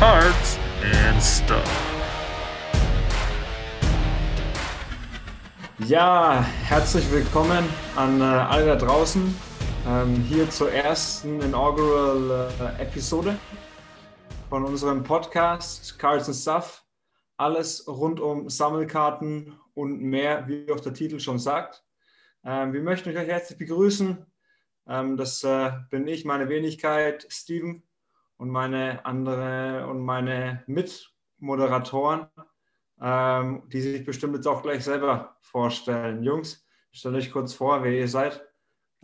Cards and Stuff. Ja, herzlich willkommen an äh, alle da draußen ähm, hier zur ersten inaugural äh, Episode von unserem Podcast Cards and Stuff. Alles rund um Sammelkarten und mehr, wie auch der Titel schon sagt. Ähm, wir möchten euch herzlich begrüßen. Ähm, das äh, bin ich, meine Wenigkeit, Steven und meine andere und meine Mitmoderatoren, ähm, die sich bestimmt jetzt auch gleich selber vorstellen. Jungs, stellt euch kurz vor, wer ihr seid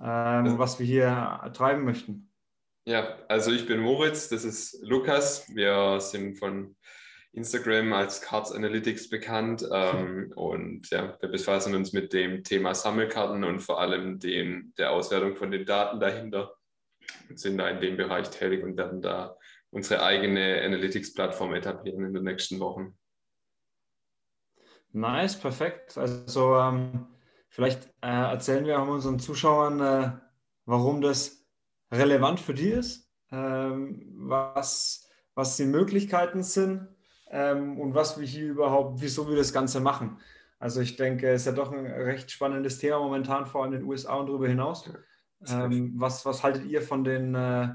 ähm, und was wir hier treiben möchten. Ja, also ich bin Moritz, das ist Lukas. Wir sind von Instagram als Cards Analytics bekannt ähm, und ja, wir befassen uns mit dem Thema Sammelkarten und vor allem dem, der Auswertung von den Daten dahinter sind da in dem Bereich tätig und werden da unsere eigene Analytics-Plattform etablieren in den nächsten Wochen. Nice, perfekt. Also ähm, vielleicht äh, erzählen wir auch unseren Zuschauern, äh, warum das relevant für die ist, ähm, was, was die Möglichkeiten sind ähm, und was wir hier überhaupt, wieso wir das Ganze machen. Also ich denke, es ist ja doch ein recht spannendes Thema momentan, vor allem in den USA und darüber hinaus. Ähm, was, was haltet ihr von den, äh,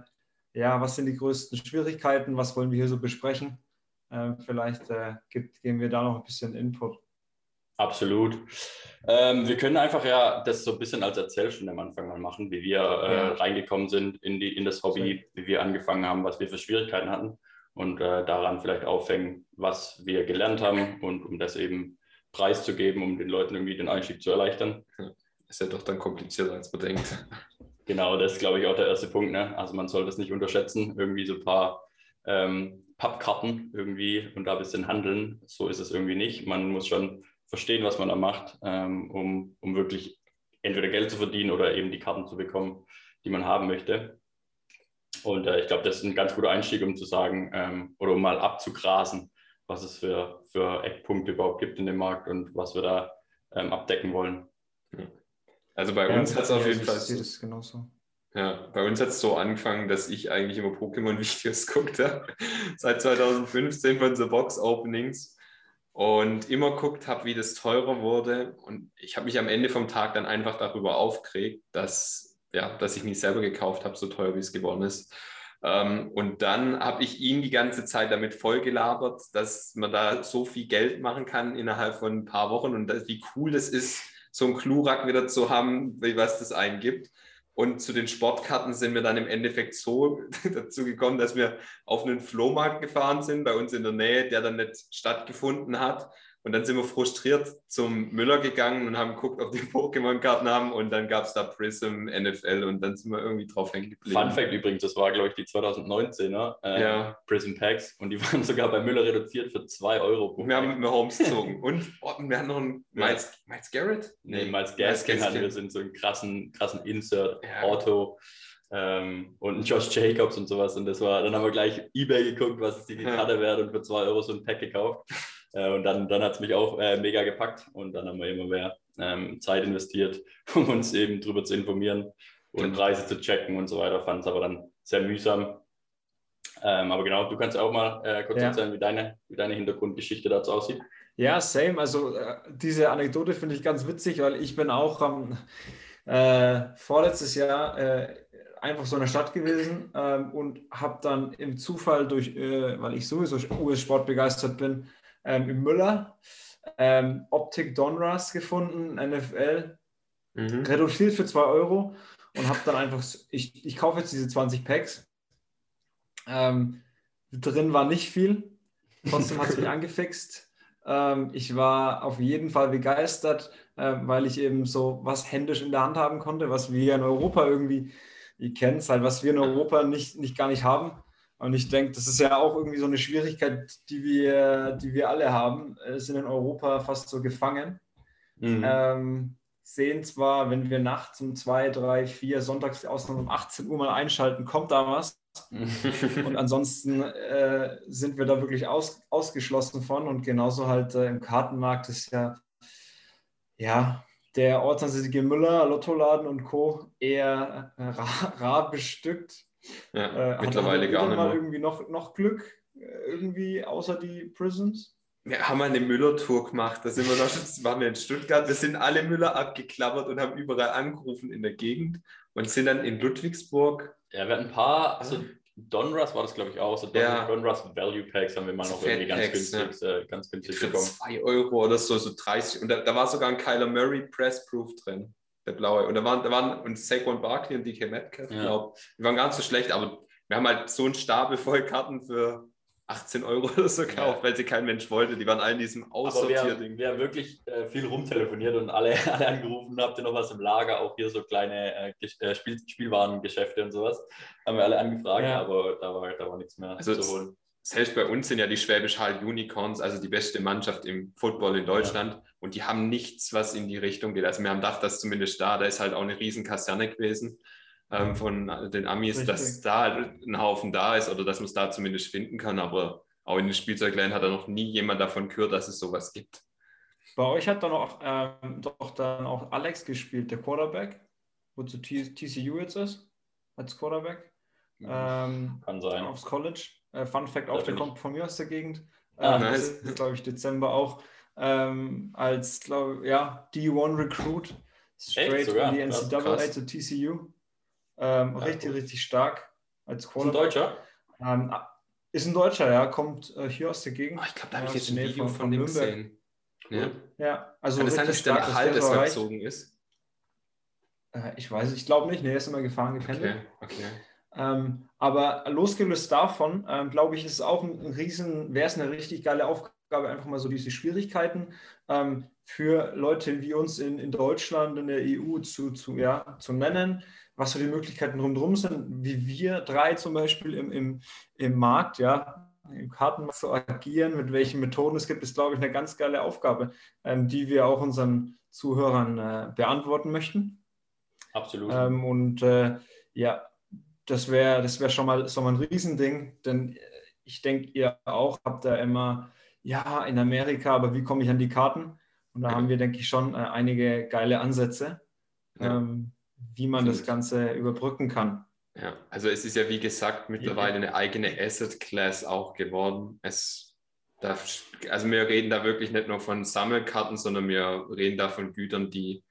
ja, was sind die größten Schwierigkeiten, was wollen wir hier so besprechen? Ähm, vielleicht äh, gibt, geben wir da noch ein bisschen Input. Absolut. Ähm, wir können einfach ja das so ein bisschen als Erzählstunde am Anfang mal machen, wie wir äh, ja. reingekommen sind in, die, in das Hobby, wie wir angefangen haben, was wir für Schwierigkeiten hatten und äh, daran vielleicht aufhängen, was wir gelernt haben und um das eben preiszugeben, um den Leuten irgendwie den Einstieg zu erleichtern. Ist ja doch dann komplizierter, als man denkt. Genau, das ist, glaube ich, auch der erste Punkt. Ne? Also man soll das nicht unterschätzen, irgendwie so ein paar ähm, Pappkarten irgendwie und da ein bisschen handeln. So ist es irgendwie nicht. Man muss schon verstehen, was man da macht, ähm, um, um wirklich entweder Geld zu verdienen oder eben die Karten zu bekommen, die man haben möchte. Und äh, ich glaube, das ist ein ganz guter Einstieg, um zu sagen ähm, oder um mal abzugrasen, was es für, für Eckpunkte überhaupt gibt in dem Markt und was wir da ähm, abdecken wollen. Also bei ja, uns hat es auf jeden Fall. Das genauso. Ja, bei uns hat es so angefangen, dass ich eigentlich immer Pokémon-Videos guckte, seit 2015 von The Box Openings und immer guckt habe, wie das teurer wurde. Und ich habe mich am Ende vom Tag dann einfach darüber aufgeregt, dass ja, dass ich mich selber gekauft habe, so teuer wie es geworden ist. Ähm, und dann habe ich ihn die ganze Zeit damit vollgelabert, dass man da so viel Geld machen kann innerhalb von ein paar Wochen und dass, wie cool das ist, so ein Klurak wieder zu haben, wie was das einen gibt. Und zu den Sportkarten sind wir dann im Endeffekt so dazu gekommen, dass wir auf einen Flohmarkt gefahren sind, bei uns in der Nähe, der dann nicht stattgefunden hat. Und dann sind wir frustriert zum Müller gegangen und haben geguckt, ob die Pokémon-Karten haben. Und dann gab es da Prism, NFL und dann sind wir irgendwie drauf hängen geblieben. Fun Fact übrigens, das war, glaube ich, die 2019er äh, ja. Prism Packs. Und die waren sogar bei Müller reduziert für 2 Euro. wir haben mit mir Homes gezogen. und oh, wir hatten noch einen Miles, Miles Garrett? Nee, Miles Gaskin hatten wir sind so einen krassen, krassen Insert-Auto. Ähm, und ein Josh Jacobs und sowas. Und das war, dann haben wir gleich Ebay geguckt, was die Karte ja. wert und für 2 Euro so ein Pack gekauft. Äh, und dann, dann hat es mich auch äh, mega gepackt und dann haben wir immer mehr ähm, Zeit investiert, um uns eben darüber zu informieren und Preise zu checken und so weiter. Fand es aber dann sehr mühsam. Ähm, aber genau, du kannst auch mal äh, kurz ja. erzählen, wie deine, wie deine Hintergrundgeschichte dazu aussieht. Ja, same. Also äh, diese Anekdote finde ich ganz witzig, weil ich bin auch ähm, vorletztes Jahr äh, einfach so in der Stadt gewesen ähm, und habe dann im Zufall durch, äh, weil ich sowieso US-Sport begeistert bin, ähm, im Müller. Ähm, Optik Donruss gefunden, NFL, mhm. reduziert für 2 Euro und habe dann einfach, ich, ich kaufe jetzt diese 20 Packs. Ähm, drin war nicht viel, trotzdem hat es mich angefixt. Ähm, ich war auf jeden Fall begeistert, äh, weil ich eben so was händisch in der Hand haben konnte, was wir in Europa irgendwie, ihr kennt es halt, was wir in Europa nicht, nicht gar nicht haben. Und ich denke, das ist ja auch irgendwie so eine Schwierigkeit, die wir, die wir alle haben, äh, sind in Europa fast so gefangen. Mhm. Ähm, sehen zwar, wenn wir nachts um 2, 3, 4, sonntags Ausnahme um 18 Uhr mal einschalten, kommt da was. und ansonsten äh, sind wir da wirklich aus, ausgeschlossen von. Und genauso halt äh, im Kartenmarkt ist ja, ja der ortsansässige Müller, Lottoladen und Co. eher äh, rar, rar bestückt. Ja, äh, mittlerweile gar nicht mal irgendwie noch, noch Glück. irgendwie außer die Prisons? Wir haben eine Müller-Tour gemacht. Da sind wir noch, das waren wir in Stuttgart. Wir sind alle Müller abgeklappert und haben überall angerufen in der Gegend und sind dann in Ludwigsburg. Ja, wir hatten ein paar, also Donruss war das, glaube ich, auch. So Don, ja. Donruss Value Packs haben wir mal noch irgendwie ganz günstig, ja. äh, ganz günstig Für bekommen. 2 Euro oder so, so 30. Und da, da war sogar ein Kyler Murray Press Proof drin, der blaue. Und da waren, da waren und Saquon Barkley und DK Metcalf, ja. glaube Die waren ganz so schlecht, aber wir haben halt so einen Stapel voll Karten für 18 Euro oder so gekauft, ja. weil sie kein Mensch wollte. Die waren alle in diesem Aussortierding. Wir, haben wirklich äh, viel rumtelefoniert und alle, alle angerufen, habt ihr noch was im Lager? Auch hier so kleine äh, äh, Spiel, Spielwarengeschäfte und sowas. Haben wir alle angefragt, ja. aber da war, da war nichts mehr also zu holen. Selbst bei uns sind ja die Schwäbisch Hall Unicorns, also die beste Mannschaft im Football in Deutschland. Ja. Und die haben nichts, was in die Richtung geht. Also wir haben gedacht, dass zumindest da, da ist halt auch eine riesen Kaserne gewesen ähm, von den Amis, Richtig. dass da ein Haufen da ist oder dass man es da zumindest finden kann. Aber auch in den Spielzeugläden hat er noch nie jemand davon gehört, dass es sowas gibt. Bei euch hat dann auch, ähm, doch dann auch Alex gespielt, der Quarterback, wozu TCU jetzt ist, als Quarterback. Ähm, kann sein. Aufs College. Äh, Fun Fact auch, der kommt von mir aus der Gegend. Ah, ähm, nice. Das ist, glaube ich, Dezember auch. Ähm, als, glaube ja, D1 Recruit. Straight in die NCAA zu TCU. Ähm, ja, richtig, gut. richtig stark als Quarterback. Ist ein Deutscher? Ähm, ist ein Deutscher, ja, kommt äh, hier aus der Gegend. Oh, ich glaube, da habe ich jetzt ein Video von, von dem gesehen. Ja. ja, also Kann es sein, dass der Halt deshalb gezogen ist? Äh, ich weiß, ich glaube nicht. Ne, er ist immer gefahren gependelt. Okay, okay. Ähm, aber losgelöst davon, ähm, glaube ich, ist es auch ein, ein riesen, wäre es eine richtig geile Aufgabe, einfach mal so diese Schwierigkeiten ähm, für Leute wie uns in, in Deutschland, in der EU zu, zu, ja, zu nennen was so die Möglichkeiten rundherum sind, wie wir drei zum Beispiel im, im, im Markt, ja, im Kartenmarkt zu agieren, mit welchen Methoden es gibt, ist, glaube ich, eine ganz geile Aufgabe, ähm, die wir auch unseren Zuhörern äh, beantworten möchten. Absolut. Ähm, und äh, ja, das wäre das wär schon, mal, schon mal ein Riesending, denn ich denke, ihr auch habt da immer, ja, in Amerika, aber wie komme ich an die Karten? Und da haben wir, denke ich, schon äh, einige geile Ansätze. Ja. Ähm, wie man das Ganze überbrücken kann. Ja, also es ist ja wie gesagt mittlerweile eine eigene Asset Class auch geworden. Es darf, also wir reden da wirklich nicht nur von Sammelkarten, sondern wir reden da von Gütern, die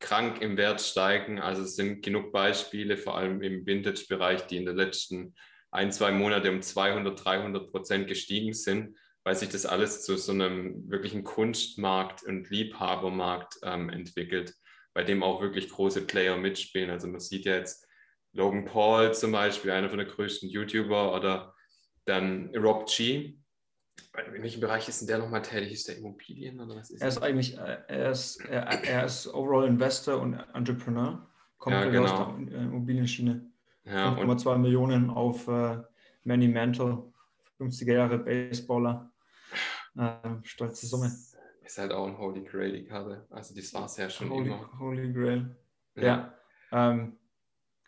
krank im Wert steigen. Also es sind genug Beispiele, vor allem im Vintage-Bereich, die in den letzten ein, zwei Monate um 200, 300 Prozent gestiegen sind, weil sich das alles zu so einem wirklichen Kunstmarkt und Liebhabermarkt ähm, entwickelt bei dem auch wirklich große Player mitspielen. Also man sieht ja jetzt Logan Paul zum Beispiel, einer von der größten YouTuber, oder dann Rob G. In welchem Bereich ist denn der nochmal tätig? Ist der Immobilien oder was ist Er ist eigentlich, äh, er ist, er, er ist Overall Investor und Entrepreneur. Kommt ja, genau. aus der Immobilienschiene. Ja, 5,2 Millionen auf äh, Manny Mantle, 50er Jahre Baseballer. Äh, stolze Summe. Ist halt auch ein Holy Grail, die Karte. Also das war es ja schon Holy, immer. Holy Grail. Ja, ja ähm,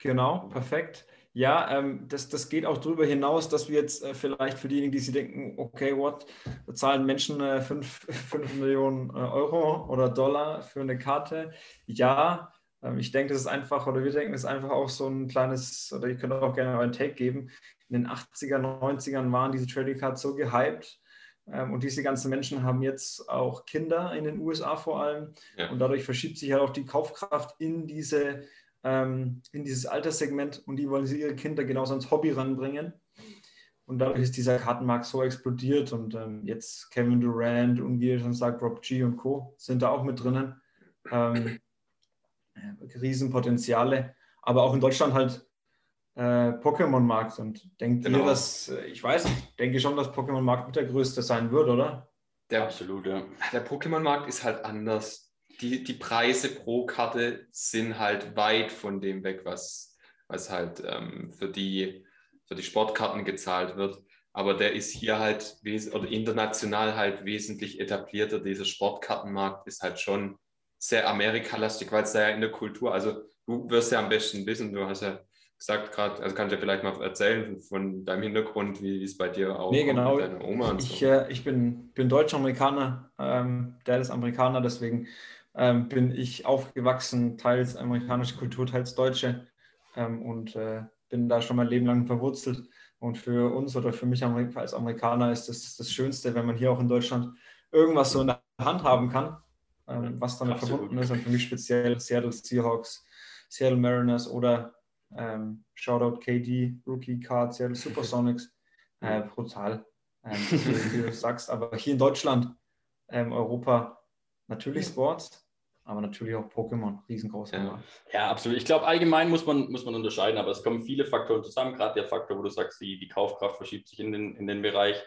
genau, perfekt. Ja, ähm, das, das geht auch darüber hinaus, dass wir jetzt äh, vielleicht für diejenigen, die sich denken, okay, what, da zahlen Menschen 5 äh, Millionen äh, Euro oder Dollar für eine Karte. Ja, ähm, ich denke, das ist einfach, oder wir denken, das ist einfach auch so ein kleines, oder ihr könnt auch gerne einen Take geben. In den 80er, 90ern waren diese Trading Cards so gehypt, ähm, und diese ganzen Menschen haben jetzt auch Kinder in den USA vor allem. Ja. Und dadurch verschiebt sich halt auch die Kaufkraft in, diese, ähm, in dieses Alterssegment und die wollen sie ihre Kinder genauso ans Hobby ranbringen. Und dadurch ist dieser Kartenmarkt so explodiert und ähm, jetzt Kevin Durant und wie ihr schon sagt, Rob G und Co. sind da auch mit drinnen. Ähm, Riesenpotenziale. Aber auch in Deutschland halt äh, Pokémon-Markt und denkt genau. ihr, dass, äh, ich weiß nicht, denke schon, dass Pokémon-Markt der größte sein wird, oder? Der, Absolut, ja. Der Pokémon-Markt ist halt anders. Die, die Preise pro Karte sind halt weit von dem weg, was, was halt ähm, für, die, für die Sportkarten gezahlt wird. Aber der ist hier halt oder international halt wesentlich etablierter. Dieser Sportkartenmarkt ist halt schon sehr amerikalastig, weil es da ja in der Kultur, also du wirst ja am besten wissen, du hast ja gesagt gerade, also kannst du ja vielleicht mal erzählen von deinem Hintergrund, wie es bei dir auch nee, genau. mit deiner Oma und ich, so. Äh, ich bin, bin Deutsch-Amerikaner, ähm, der ist Amerikaner, deswegen ähm, bin ich aufgewachsen, teils amerikanische Kultur, teils deutsche ähm, und äh, bin da schon mein Leben lang verwurzelt. Und für uns oder für mich als Amerikaner ist das das Schönste, wenn man hier auch in Deutschland irgendwas so in der Hand haben kann, ähm, was damit Absolut. verbunden ist. Und für mich speziell Seattle Seahawks, Seattle Mariners oder ähm, Shoutout KD, Rookie Card, Seattle Supersonics. Äh, brutal, ähm, wie, du sagst. Aber hier in Deutschland, ähm, Europa, natürlich Sports, aber natürlich auch Pokémon, riesengroßer ja. Ja, absolut. Ich glaube, allgemein muss man, muss man unterscheiden, aber es kommen viele Faktoren zusammen. Gerade der Faktor, wo du sagst, die, die Kaufkraft verschiebt sich in den, in den Bereich.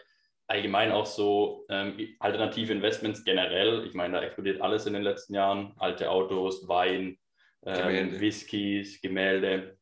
Allgemein auch so ähm, alternative Investments generell. Ich meine, da explodiert alles in den letzten Jahren. Alte Autos, Wein, ähm, Whiskys, Gemälde.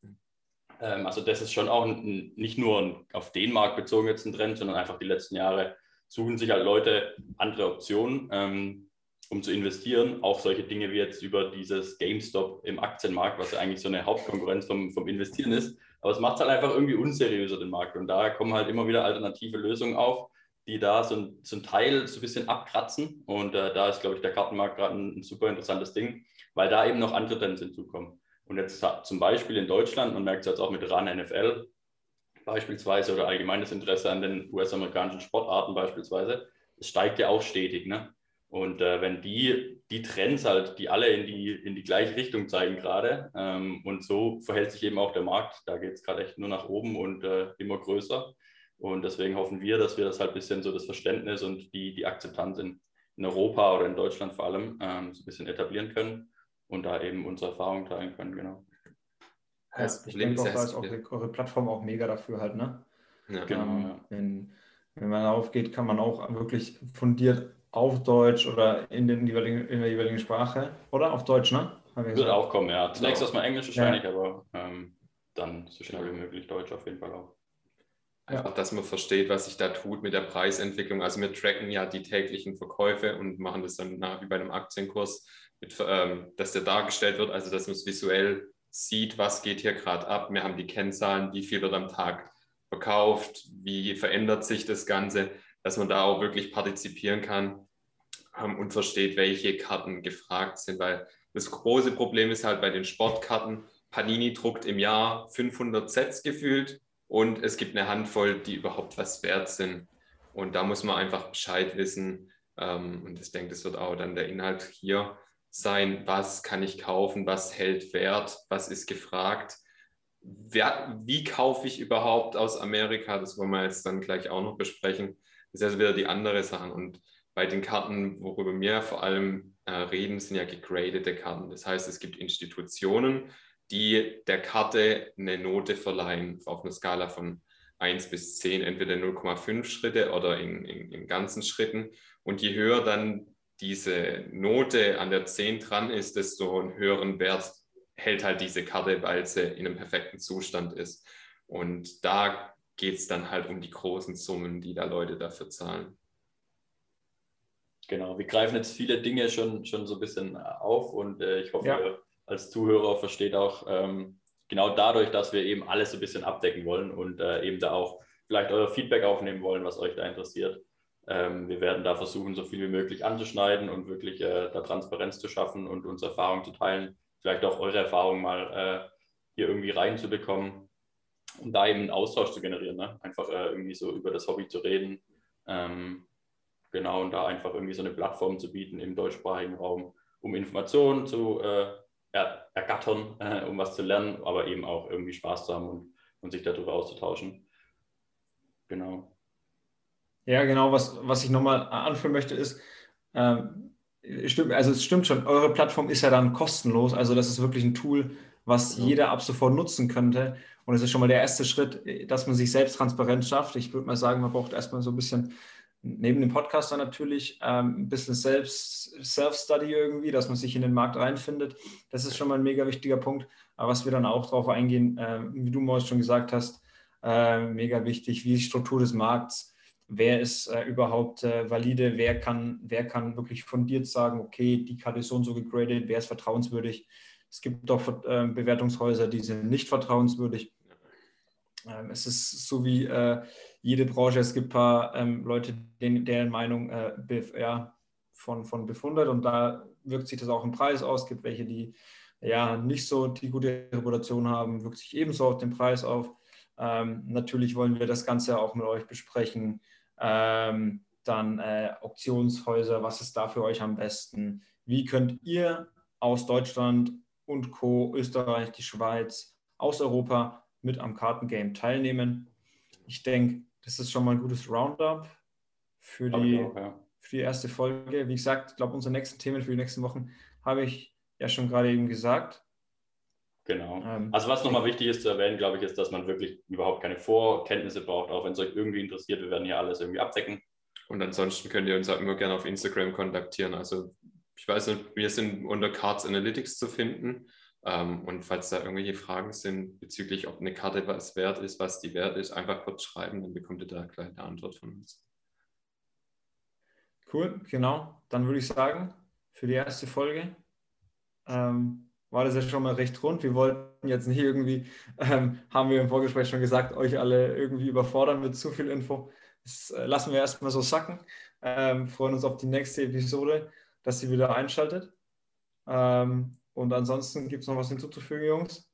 Ähm, also das ist schon auch ein, nicht nur auf den Markt bezogen jetzt ein Trend, sondern einfach die letzten Jahre suchen sich halt Leute andere Optionen. Ähm, um zu investieren. Auch solche Dinge wie jetzt über dieses GameStop im Aktienmarkt, was ja eigentlich so eine Hauptkonkurrenz vom, vom Investieren ist. Aber es macht halt einfach irgendwie unseriöser den Markt. Und da kommen halt immer wieder alternative Lösungen auf, die da so ein, so Teil so ein bisschen abkratzen. Und äh, da ist, glaube ich, der Kartenmarkt gerade ein, ein, super interessantes Ding, weil da eben noch andere Trends hinzukommen. Und jetzt zum Beispiel in Deutschland, man merkt es jetzt auch mit RAN NFL beispielsweise oder allgemeines Interesse an den US-amerikanischen Sportarten beispielsweise, es steigt ja auch stetig. Ne? Und äh, wenn die, die Trends halt, die alle in die, in die gleiche Richtung zeigen gerade, ähm, und so verhält sich eben auch der Markt, da geht es gerade echt nur nach oben und äh, immer größer. Und deswegen hoffen wir, dass wir das halt ein bisschen so das Verständnis und die, die Akzeptanz in, in Europa oder in Deutschland vor allem ähm, so ein bisschen etablieren können und da eben unsere Erfahrungen teilen können, genau. Ja, ich denke auch, da ist auch eure Plattform auch mega dafür halt, ne? Ja, genau. Ähm, ja. wenn, wenn man aufgeht, kann man auch wirklich fundiert auf Deutsch oder in, den jeweiligen, in der jeweiligen Sprache. Oder auf Deutsch, ne? Wird auch kommen, ja. Zunächst erstmal Englisch wahrscheinlich, ja. aber ähm, dann so schnell wie möglich Deutsch auf jeden Fall auch. Einfach, dass man versteht, was sich da tut mit der Preisentwicklung. Also wir tracken ja die täglichen Verkäufe und machen das dann nach wie bei einem Aktienkurs, mit, ähm, dass der dargestellt wird, also dass man es visuell sieht, was geht hier gerade ab. Wir haben die Kennzahlen, wie viel wird am Tag verkauft, wie verändert sich das Ganze, dass man da auch wirklich partizipieren kann ähm, und versteht, welche Karten gefragt sind, weil das große Problem ist halt bei den Sportkarten, Panini druckt im Jahr 500 Sets gefühlt und es gibt eine Handvoll, die überhaupt was wert sind. Und da muss man einfach Bescheid wissen. Ähm, und ich denke, das wird auch dann der Inhalt hier sein. Was kann ich kaufen? Was hält Wert? Was ist gefragt? Wer, wie kaufe ich überhaupt aus Amerika? Das wollen wir jetzt dann gleich auch noch besprechen. Das ist also wieder die andere Sache. Und bei den Karten, worüber wir vor allem äh, reden, sind ja gegradete Karten. Das heißt, es gibt Institutionen, die der Karte eine Note verleihen auf einer Skala von 1 bis 10, entweder 0,5 Schritte oder in, in, in ganzen Schritten. Und je höher dann diese Note an der 10 dran ist, desto einen höheren Wert hält halt diese Karte, weil sie in einem perfekten Zustand ist. Und da geht es dann halt um die großen Summen, die da Leute dafür zahlen. Genau, wir greifen jetzt viele Dinge schon, schon so ein bisschen auf und äh, ich hoffe, ja. ihr als Zuhörer versteht auch ähm, genau dadurch, dass wir eben alles so ein bisschen abdecken wollen und äh, eben da auch vielleicht euer Feedback aufnehmen wollen, was euch da interessiert. Ähm, wir werden da versuchen, so viel wie möglich anzuschneiden und wirklich äh, da Transparenz zu schaffen und unsere Erfahrungen zu teilen, vielleicht auch eure Erfahrungen mal äh, hier irgendwie reinzubekommen und da eben einen Austausch zu generieren, ne? einfach äh, irgendwie so über das Hobby zu reden. Ähm, Genau, und da einfach irgendwie so eine Plattform zu bieten im deutschsprachigen Raum, um Informationen zu äh, er, ergattern, äh, um was zu lernen, aber eben auch irgendwie Spaß zu haben und, und sich darüber auszutauschen. Genau. Ja, genau, was, was ich nochmal anführen möchte, ist, ähm, stimmt, also es stimmt schon, eure Plattform ist ja dann kostenlos, also das ist wirklich ein Tool, was genau. jeder ab sofort nutzen könnte. Und es ist schon mal der erste Schritt, dass man sich selbst transparent schafft. Ich würde mal sagen, man braucht erstmal so ein bisschen neben dem Podcast dann natürlich ähm, ein bisschen selbst, Self-Study irgendwie, dass man sich in den Markt reinfindet. Das ist schon mal ein mega wichtiger Punkt. Aber was wir dann auch darauf eingehen, äh, wie du Maus schon gesagt hast, äh, mega wichtig, wie ist die Struktur des Markts, wer ist äh, überhaupt äh, valide, wer kann, wer kann wirklich fundiert sagen, okay, die Karte ist so und so gegradet, wer ist vertrauenswürdig. Es gibt doch äh, Bewertungshäuser, die sind nicht vertrauenswürdig. Ähm, es ist so wie äh, jede Branche, es gibt ein paar ähm, Leute, deren Meinung äh, ja, von, von befundet und da wirkt sich das auch im Preis aus. Es gibt welche, die ja nicht so die gute Reputation haben, wirkt sich ebenso auf den Preis auf. Ähm, natürlich wollen wir das Ganze auch mit euch besprechen. Ähm, dann äh, Auktionshäuser, was ist da für euch am besten? Wie könnt ihr aus Deutschland und Co., Österreich, die Schweiz, aus Europa mit am Kartengame teilnehmen? Ich denke, das ist schon mal ein gutes Roundup für die, auch, ja. für die erste Folge. Wie gesagt, ich glaube, unsere nächsten Themen für die nächsten Wochen habe ich ja schon gerade eben gesagt. Genau. Ähm, also was nochmal wichtig ist zu erwähnen, glaube ich, ist, dass man wirklich überhaupt keine Vorkenntnisse braucht, auch wenn es euch irgendwie interessiert. Wir werden hier alles irgendwie abdecken. Und ansonsten könnt ihr uns auch immer gerne auf Instagram kontaktieren. Also ich weiß nicht, wir sind unter Cards Analytics zu finden. Ähm, und falls da irgendwelche Fragen sind bezüglich, ob eine Karte was wert ist, was die wert ist, einfach kurz schreiben, dann bekommt ihr da gleich eine Antwort von uns. Cool, genau. Dann würde ich sagen, für die erste Folge ähm, war das ja schon mal recht rund. Wir wollten jetzt nicht irgendwie, ähm, haben wir im Vorgespräch schon gesagt, euch alle irgendwie überfordern mit zu viel Info. Das äh, lassen wir erstmal so sacken. Ähm, freuen uns auf die nächste Episode, dass sie wieder einschaltet. Ähm, und ansonsten gibt es noch was hinzuzufügen, Jungs?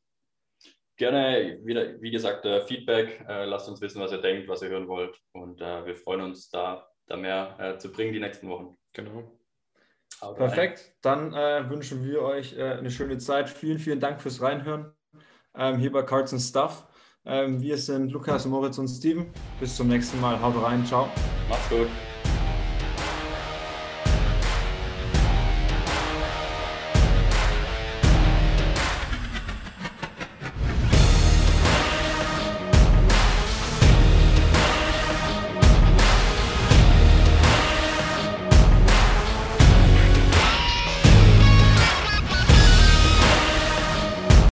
Gerne, wieder, wie gesagt, äh, Feedback. Äh, lasst uns wissen, was ihr denkt, was ihr hören wollt. Und äh, wir freuen uns, da, da mehr äh, zu bringen die nächsten Wochen. Genau. Aber Perfekt. Dann äh, wünschen wir euch äh, eine schöne Zeit. Vielen, vielen Dank fürs Reinhören ähm, hier bei Cards and Stuff. Ähm, wir sind Lukas, Moritz und Steven. Bis zum nächsten Mal. Haut rein. Ciao. Macht's gut.